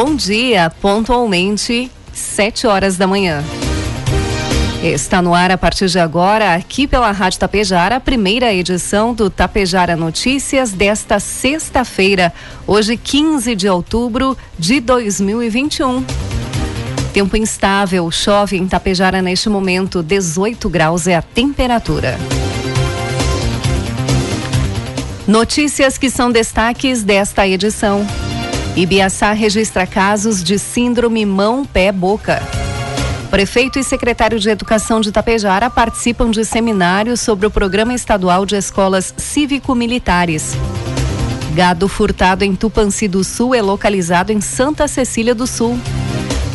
Bom dia, pontualmente, 7 horas da manhã. Está no ar a partir de agora, aqui pela Rádio Tapejara, a primeira edição do Tapejara Notícias desta sexta-feira, hoje 15 de outubro de 2021. Tempo instável, chove em Tapejara neste momento, 18 graus é a temperatura. Notícias que são destaques desta edição. Ibiaçá registra casos de síndrome mão-pé-boca. Prefeito e secretário de Educação de Tapejara participam de seminários sobre o Programa Estadual de Escolas Cívico-Militares. Gado furtado em Tupanci do Sul é localizado em Santa Cecília do Sul.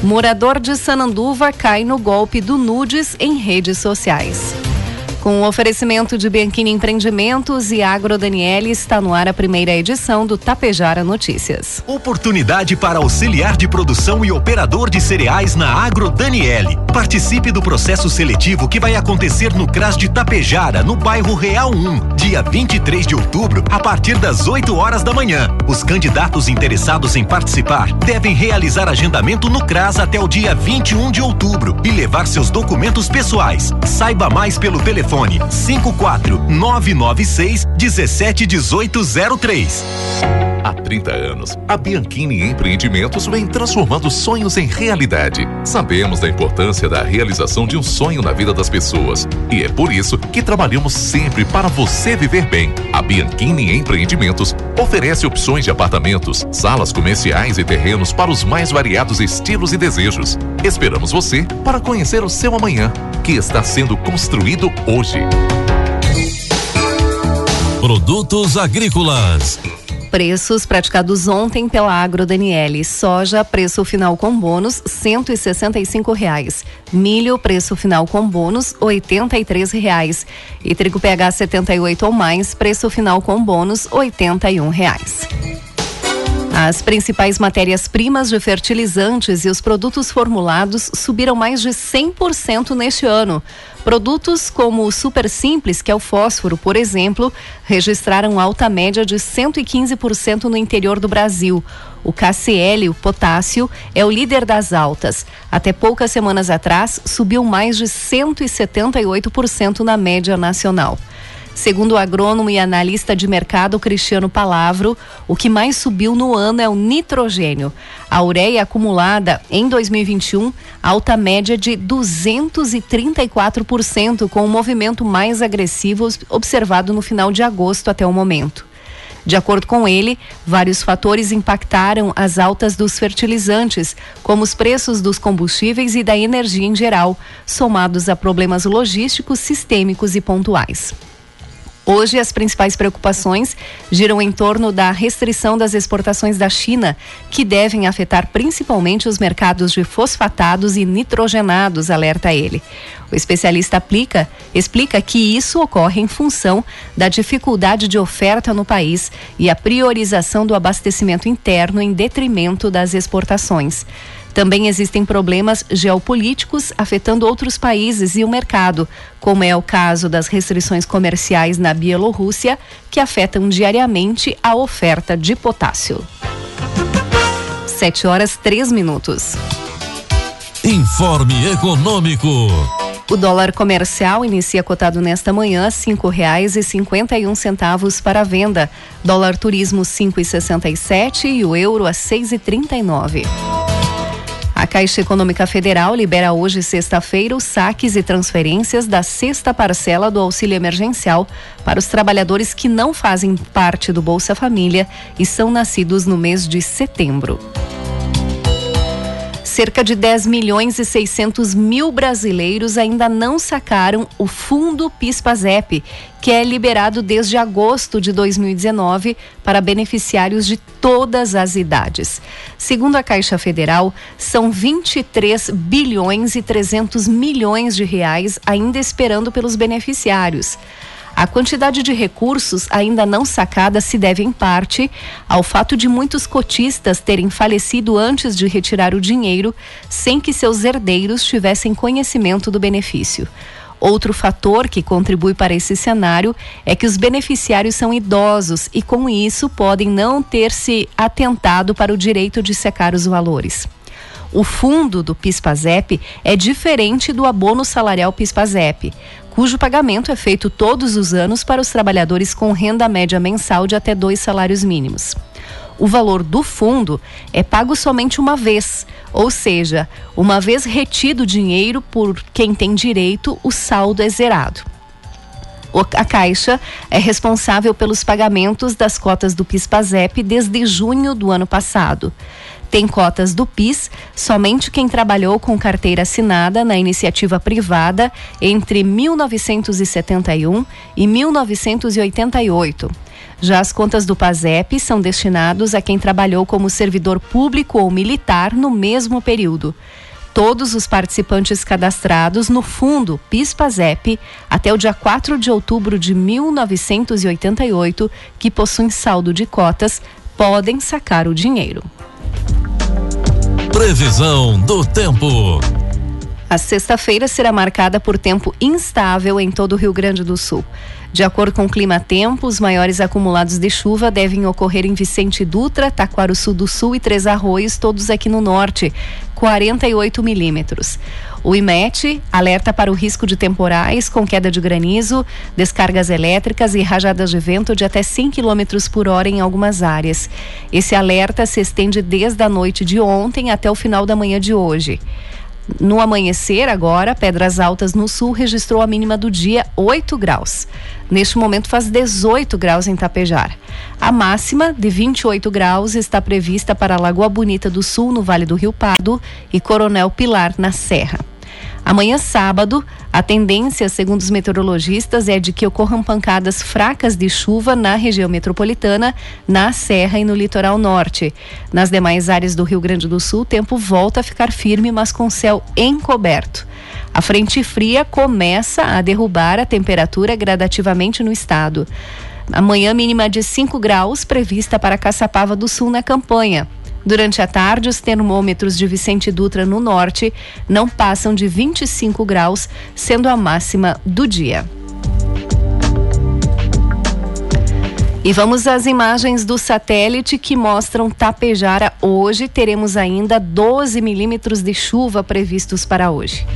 Morador de Sananduva cai no golpe do nudes em redes sociais. Com o oferecimento de Bianchini Empreendimentos e Agro Daniele, está no ar a primeira edição do Tapejara Notícias. Oportunidade para auxiliar de produção e operador de cereais na Agro Daniele. Participe do processo seletivo que vai acontecer no CRAS de Tapejara, no bairro Real 1, dia 23 de outubro, a partir das 8 horas da manhã. Os candidatos interessados em participar devem realizar agendamento no CRAS até o dia 21 de outubro e levar seus documentos pessoais. Saiba mais pelo telefone telefone 54 996 171803. Há 30 anos, a Bianchini Empreendimentos vem transformando sonhos em realidade. Sabemos da importância da realização de um sonho na vida das pessoas e é por isso que trabalhamos sempre para você viver bem. A Bianchini Empreendimentos oferece opções de apartamentos, salas comerciais e terrenos para os mais variados estilos e desejos. Esperamos você para conhecer o seu amanhã, que está sendo construído hoje. Produtos agrícolas Preços praticados ontem pela Agro Daniele. Soja, preço final com bônus, cento e sessenta e cinco reais. Milho, preço final com bônus, oitenta e três reais. E trigo PH 78 ou mais, preço final com bônus, oitenta e um reais. As principais matérias-primas de fertilizantes e os produtos formulados subiram mais de 100% neste ano. Produtos como o Super Simples, que é o fósforo, por exemplo, registraram alta média de 115% no interior do Brasil. O KCL, o potássio, é o líder das altas. Até poucas semanas atrás, subiu mais de 178% na média nacional. Segundo o agrônomo e analista de mercado Cristiano Palavro, o que mais subiu no ano é o nitrogênio. A ureia acumulada em 2021, alta média de 234%, com o movimento mais agressivo observado no final de agosto até o momento. De acordo com ele, vários fatores impactaram as altas dos fertilizantes, como os preços dos combustíveis e da energia em geral, somados a problemas logísticos sistêmicos e pontuais. Hoje, as principais preocupações giram em torno da restrição das exportações da China, que devem afetar principalmente os mercados de fosfatados e nitrogenados, alerta ele. O especialista aplica, explica que isso ocorre em função da dificuldade de oferta no país e a priorização do abastecimento interno em detrimento das exportações. Também existem problemas geopolíticos afetando outros países e o mercado, como é o caso das restrições comerciais na Bielorrússia, que afetam diariamente a oferta de potássio. 7 horas 3 minutos. Informe Econômico. O dólar comercial inicia cotado nesta manhã cinco reais e cinquenta e um centavos para venda. Dólar turismo cinco e sessenta e sete e o euro a seis e trinta e nove. A Caixa Econômica Federal libera hoje, sexta-feira, os saques e transferências da sexta parcela do auxílio emergencial para os trabalhadores que não fazem parte do Bolsa Família e são nascidos no mês de setembro. Cerca de 10 milhões e 600 mil brasileiros ainda não sacaram o fundo PIS/PASEP, que é liberado desde agosto de 2019 para beneficiários de todas as idades. Segundo a Caixa Federal, são 23 bilhões e 300 milhões de reais ainda esperando pelos beneficiários. A quantidade de recursos ainda não sacada se deve, em parte, ao fato de muitos cotistas terem falecido antes de retirar o dinheiro, sem que seus herdeiros tivessem conhecimento do benefício. Outro fator que contribui para esse cenário é que os beneficiários são idosos e, com isso, podem não ter se atentado para o direito de secar os valores. O fundo do PIS/PASEP é diferente do abono salarial PIS/PASEP cujo pagamento é feito todos os anos para os trabalhadores com renda média mensal de até dois salários mínimos. O valor do fundo é pago somente uma vez, ou seja, uma vez retido o dinheiro por quem tem direito, o saldo é zerado. A Caixa é responsável pelos pagamentos das cotas do PIS/PASEP desde junho do ano passado tem cotas do PIS somente quem trabalhou com carteira assinada na iniciativa privada entre 1971 e 1988. Já as contas do PASEP são destinados a quem trabalhou como servidor público ou militar no mesmo período. Todos os participantes cadastrados no fundo PIS/PASEP até o dia 4 de outubro de 1988, que possuem saldo de cotas, podem sacar o dinheiro. Previsão do tempo. A sexta-feira será marcada por tempo instável em todo o Rio Grande do Sul. De acordo com o Clima Tempo, os maiores acumulados de chuva devem ocorrer em Vicente Dutra, Taquaruçu do Sul e Três Arroios, todos aqui no norte, 48 milímetros. O IMET alerta para o risco de temporais com queda de granizo, descargas elétricas e rajadas de vento de até 100 km por hora em algumas áreas. Esse alerta se estende desde a noite de ontem até o final da manhã de hoje. No amanhecer, agora, Pedras Altas no sul registrou a mínima do dia 8 graus. Neste momento faz 18 graus em Tapejar. A máxima de 28 graus está prevista para Lagoa Bonita do Sul, no Vale do Rio Pardo, e Coronel Pilar, na Serra. Amanhã, sábado, a tendência, segundo os meteorologistas, é de que ocorram pancadas fracas de chuva na região metropolitana, na Serra e no litoral norte. Nas demais áreas do Rio Grande do Sul, o tempo volta a ficar firme, mas com céu encoberto. A frente fria começa a derrubar a temperatura gradativamente no estado. Amanhã, mínima de 5 graus prevista para Caçapava do Sul na campanha. Durante a tarde, os termômetros de Vicente Dutra no norte não passam de 25 graus, sendo a máxima do dia. E vamos às imagens do satélite que mostram Tapejara. Hoje teremos ainda 12 milímetros de chuva previstos para hoje.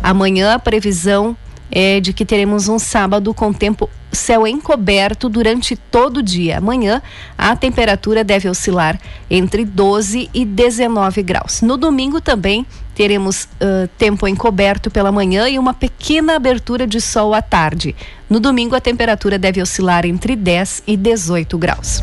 Amanhã a previsão é de que teremos um sábado com tempo céu encoberto durante todo o dia. Amanhã a temperatura deve oscilar entre 12 e 19 graus. No domingo também teremos uh, tempo encoberto pela manhã e uma pequena abertura de sol à tarde. No domingo a temperatura deve oscilar entre 10 e 18 graus.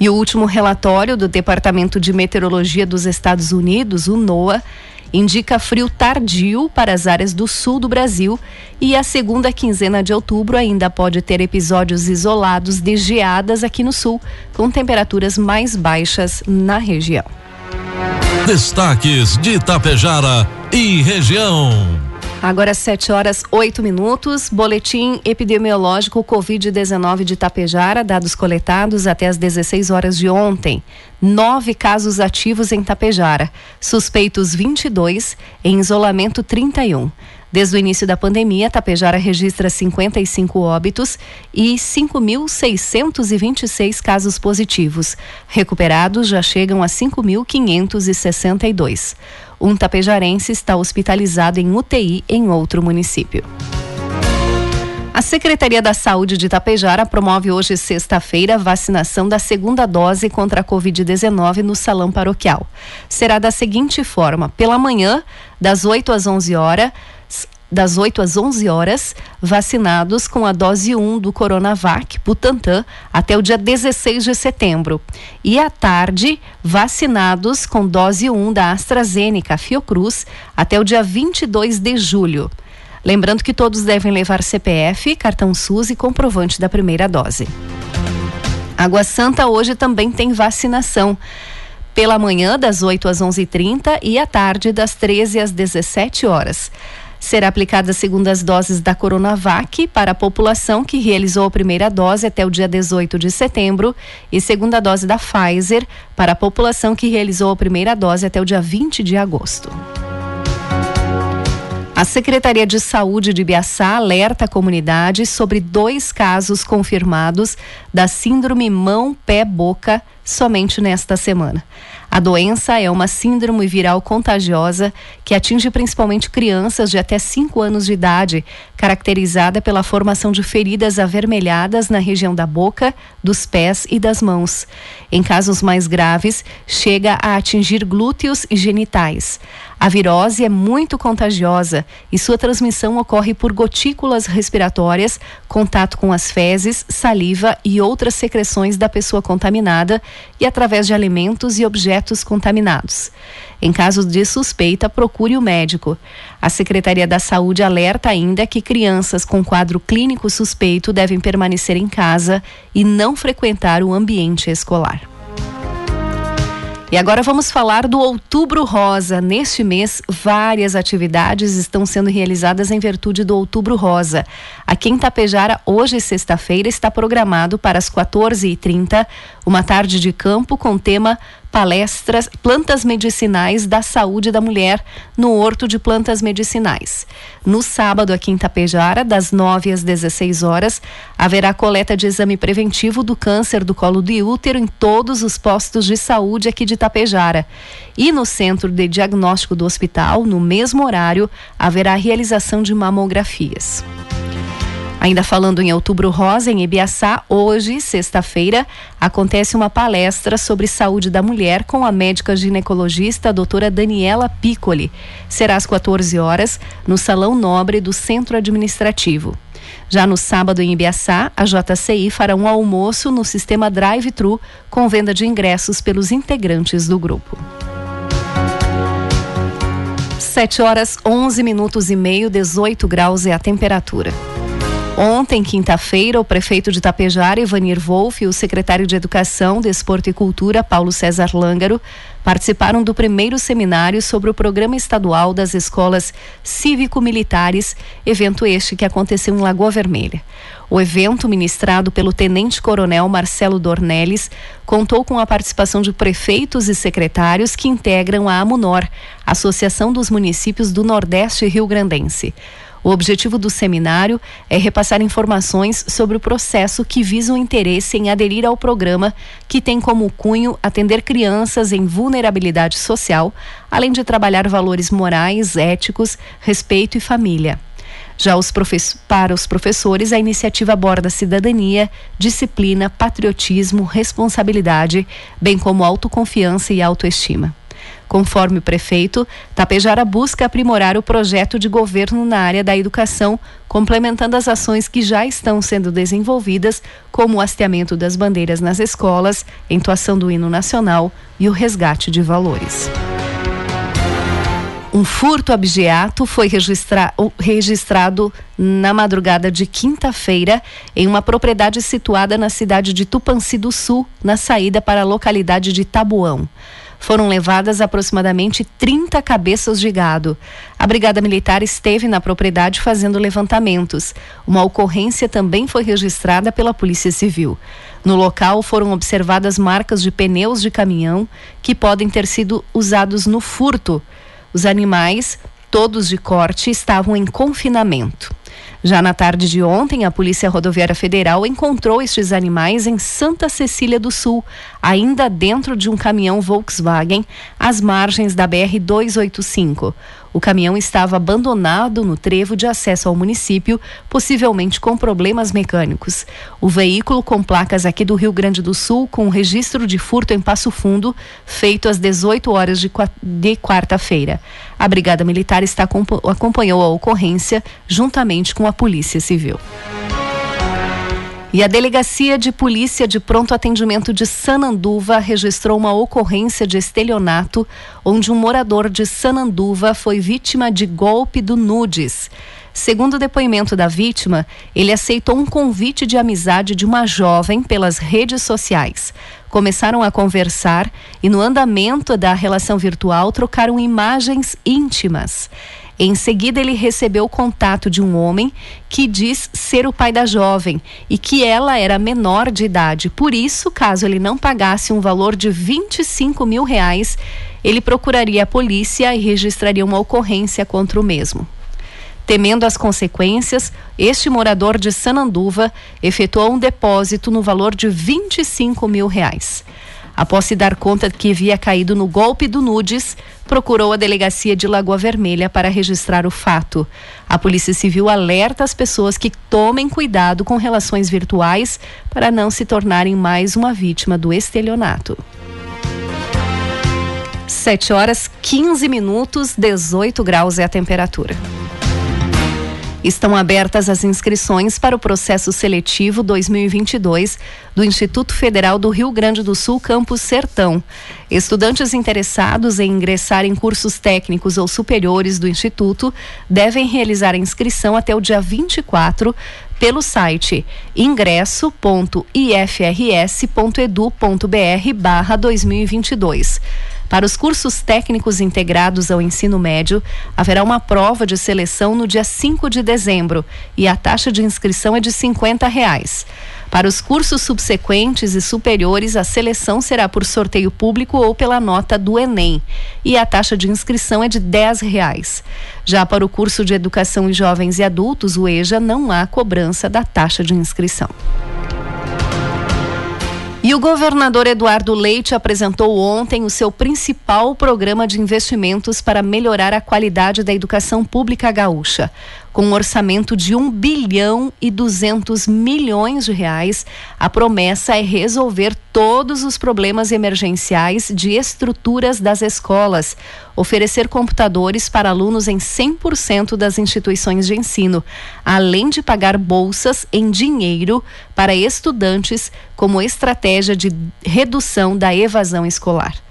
E o último relatório do Departamento de Meteorologia dos Estados Unidos, o NOAA, indica frio tardio para as áreas do sul do Brasil e a segunda quinzena de outubro ainda pode ter episódios isolados de geadas aqui no sul, com temperaturas mais baixas na região. Destaques de Itapejara e região. Agora 7 horas 8 minutos. Boletim epidemiológico Covid-19 de Tapejara, dados coletados até as 16 horas de ontem. Nove casos ativos em Tapejara, suspeitos 22, em isolamento 31. Desde o início da pandemia, Tapejara registra 55 óbitos e 5.626 casos positivos. Recuperados já chegam a 5.562. Um tapejarense está hospitalizado em UTI em outro município. A Secretaria da Saúde de Itapejara promove hoje, sexta-feira, a vacinação da segunda dose contra a Covid-19 no Salão Paroquial. Será da seguinte forma: pela manhã, das 8 às 11 horas, das 8 às 11 horas, vacinados com a dose 1 do Coronavac, Butantan, até o dia 16 de setembro. E à tarde, vacinados com dose 1 da AstraZeneca, Fiocruz, até o dia 22 de julho. Lembrando que todos devem levar CPF, cartão SUS e comprovante da primeira dose. Água Santa hoje também tem vacinação pela manhã das 8 às 11h30 e à tarde das 13 às 17 horas. Será aplicada segundas doses da Coronavac para a população que realizou a primeira dose até o dia 18 de setembro e segunda dose da Pfizer para a população que realizou a primeira dose até o dia 20 de agosto. A Secretaria de Saúde de Biaçá alerta a comunidade sobre dois casos confirmados da síndrome mão-pé-boca somente nesta semana. A doença é uma síndrome viral contagiosa que atinge principalmente crianças de até 5 anos de idade, caracterizada pela formação de feridas avermelhadas na região da boca, dos pés e das mãos. Em casos mais graves, chega a atingir glúteos e genitais. A virose é muito contagiosa e sua transmissão ocorre por gotículas respiratórias, contato com as fezes, saliva e outras secreções da pessoa contaminada e através de alimentos e objetos contaminados. Em caso de suspeita, procure o médico. A Secretaria da Saúde alerta ainda que crianças com quadro clínico suspeito devem permanecer em casa e não frequentar o ambiente escolar. E agora vamos falar do Outubro Rosa. Neste mês, várias atividades estão sendo realizadas em virtude do Outubro Rosa. Aqui em Tapejara, hoje, sexta-feira, está programado para as 14h30 uma tarde de campo com tema palestras Plantas Medicinais da Saúde da Mulher no Horto de Plantas Medicinais. No sábado, aqui em Tapejara, das 9 às 16 horas, haverá coleta de exame preventivo do câncer do colo do útero em todos os postos de saúde aqui de Tapejara. E no centro de diagnóstico do hospital, no mesmo horário, haverá a realização de mamografias. Ainda falando em Outubro Rosa, em Ibiaçá, hoje, sexta-feira, acontece uma palestra sobre saúde da mulher com a médica ginecologista a doutora Daniela Piccoli. Será às 14 horas, no Salão Nobre do Centro Administrativo. Já no sábado em Ibiaçá, a JCI fará um almoço no sistema drive-thru com venda de ingressos pelos integrantes do grupo. 7 horas 11 minutos e meio, 18 graus é a temperatura. Ontem, quinta-feira, o prefeito de Tapejara, Ivanir Wolff, e o secretário de Educação, Desporto e Cultura, Paulo César Lângaro, participaram do primeiro seminário sobre o Programa Estadual das Escolas Cívico-Militares, evento este que aconteceu em Lagoa Vermelha. O evento, ministrado pelo Tenente-Coronel Marcelo Dornelles, contou com a participação de prefeitos e secretários que integram a AMUNOR, Associação dos Municípios do Nordeste Rio Grandense. O objetivo do seminário é repassar informações sobre o processo que visa o interesse em aderir ao programa, que tem como cunho atender crianças em vulnerabilidade social, além de trabalhar valores morais, éticos, respeito e família. Já os para os professores, a iniciativa aborda cidadania, disciplina, patriotismo, responsabilidade, bem como autoconfiança e autoestima. Conforme o prefeito, Tapejara busca aprimorar o projeto de governo na área da educação, complementando as ações que já estão sendo desenvolvidas, como o hasteamento das bandeiras nas escolas, entoação do hino nacional e o resgate de valores. Um furto abjeato foi registra registrado na madrugada de quinta-feira em uma propriedade situada na cidade de Tupanci do Sul, na saída para a localidade de Tabuão foram levadas aproximadamente 30 cabeças de gado. A Brigada Militar esteve na propriedade fazendo levantamentos. Uma ocorrência também foi registrada pela Polícia Civil. No local foram observadas marcas de pneus de caminhão que podem ter sido usados no furto. Os animais, todos de corte, estavam em confinamento. Já na tarde de ontem, a Polícia Rodoviária Federal encontrou estes animais em Santa Cecília do Sul, ainda dentro de um caminhão Volkswagen, às margens da BR 285. O caminhão estava abandonado no trevo de acesso ao município, possivelmente com problemas mecânicos. O veículo com placas aqui do Rio Grande do Sul, com registro de furto em Passo Fundo, feito às 18 horas de, quarta-feira. A Brigada Militar está acompanhou a ocorrência juntamente com a Polícia Civil. E a Delegacia de Polícia de Pronto Atendimento de Sananduva registrou uma ocorrência de estelionato, onde um morador de Sananduva foi vítima de golpe do nudes. Segundo o depoimento da vítima, ele aceitou um convite de amizade de uma jovem pelas redes sociais. Começaram a conversar e, no andamento da relação virtual, trocaram imagens íntimas. Em seguida, ele recebeu o contato de um homem que diz ser o pai da jovem e que ela era menor de idade. Por isso, caso ele não pagasse um valor de 25 mil reais, ele procuraria a polícia e registraria uma ocorrência contra o mesmo. Temendo as consequências, este morador de Sananduva efetuou um depósito no valor de 25 mil reais. Após se dar conta que havia caído no golpe do nudes, procurou a delegacia de Lagoa Vermelha para registrar o fato. A Polícia Civil alerta as pessoas que tomem cuidado com relações virtuais para não se tornarem mais uma vítima do estelionato. 7 horas 15 minutos, 18 graus é a temperatura. Estão abertas as inscrições para o processo seletivo 2022 do Instituto Federal do Rio Grande do Sul, Campus Sertão. Estudantes interessados em ingressar em cursos técnicos ou superiores do Instituto devem realizar a inscrição até o dia 24 pelo site ingresso.ifrs.edu.br barra 2022. Para os cursos técnicos integrados ao ensino médio, haverá uma prova de seleção no dia 5 de dezembro e a taxa de inscrição é de 50 reais. Para os cursos subsequentes e superiores, a seleção será por sorteio público ou pela nota do Enem. E a taxa de inscrição é de R$ reais. Já para o curso de Educação em Jovens e Adultos, o EJA, não há cobrança da taxa de inscrição. E o governador Eduardo Leite apresentou ontem o seu principal programa de investimentos para melhorar a qualidade da educação pública gaúcha com um orçamento de 1 bilhão e 200 milhões de reais, a promessa é resolver todos os problemas emergenciais de estruturas das escolas, oferecer computadores para alunos em 100% das instituições de ensino, além de pagar bolsas em dinheiro para estudantes como estratégia de redução da evasão escolar.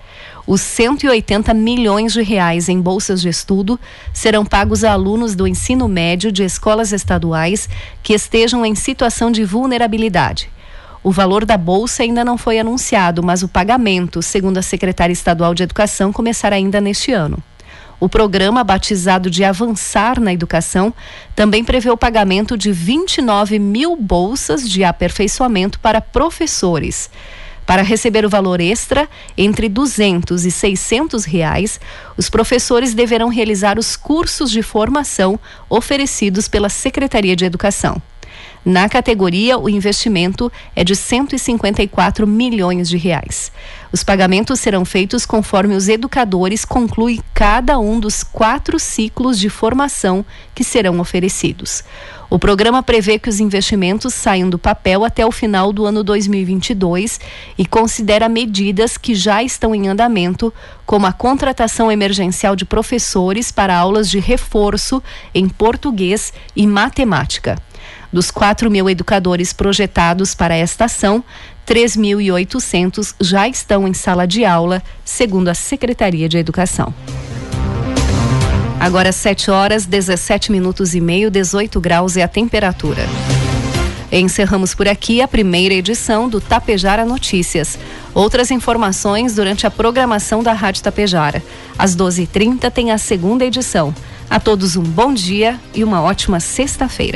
Os 180 milhões de reais em bolsas de estudo serão pagos a alunos do ensino médio de escolas estaduais que estejam em situação de vulnerabilidade. O valor da bolsa ainda não foi anunciado, mas o pagamento, segundo a secretária estadual de Educação, começará ainda neste ano. O programa, batizado de Avançar na Educação, também prevê o pagamento de 29 mil bolsas de aperfeiçoamento para professores. Para receber o valor extra, entre 200 e 600 reais, os professores deverão realizar os cursos de formação oferecidos pela Secretaria de Educação. Na categoria, o investimento é de 154 milhões de reais. Os pagamentos serão feitos conforme os educadores concluem cada um dos quatro ciclos de formação que serão oferecidos. O programa prevê que os investimentos saiam do papel até o final do ano 2022 e considera medidas que já estão em andamento, como a contratação emergencial de professores para aulas de reforço em português e matemática. Dos 4 mil educadores projetados para esta ação, 3.800 já estão em sala de aula, segundo a Secretaria de Educação. Agora 7 horas, 17 minutos e meio, 18 graus é a temperatura. Encerramos por aqui a primeira edição do Tapejara Notícias. Outras informações durante a programação da Rádio Tapejara. Às 12h30 tem a segunda edição. A todos um bom dia e uma ótima sexta-feira.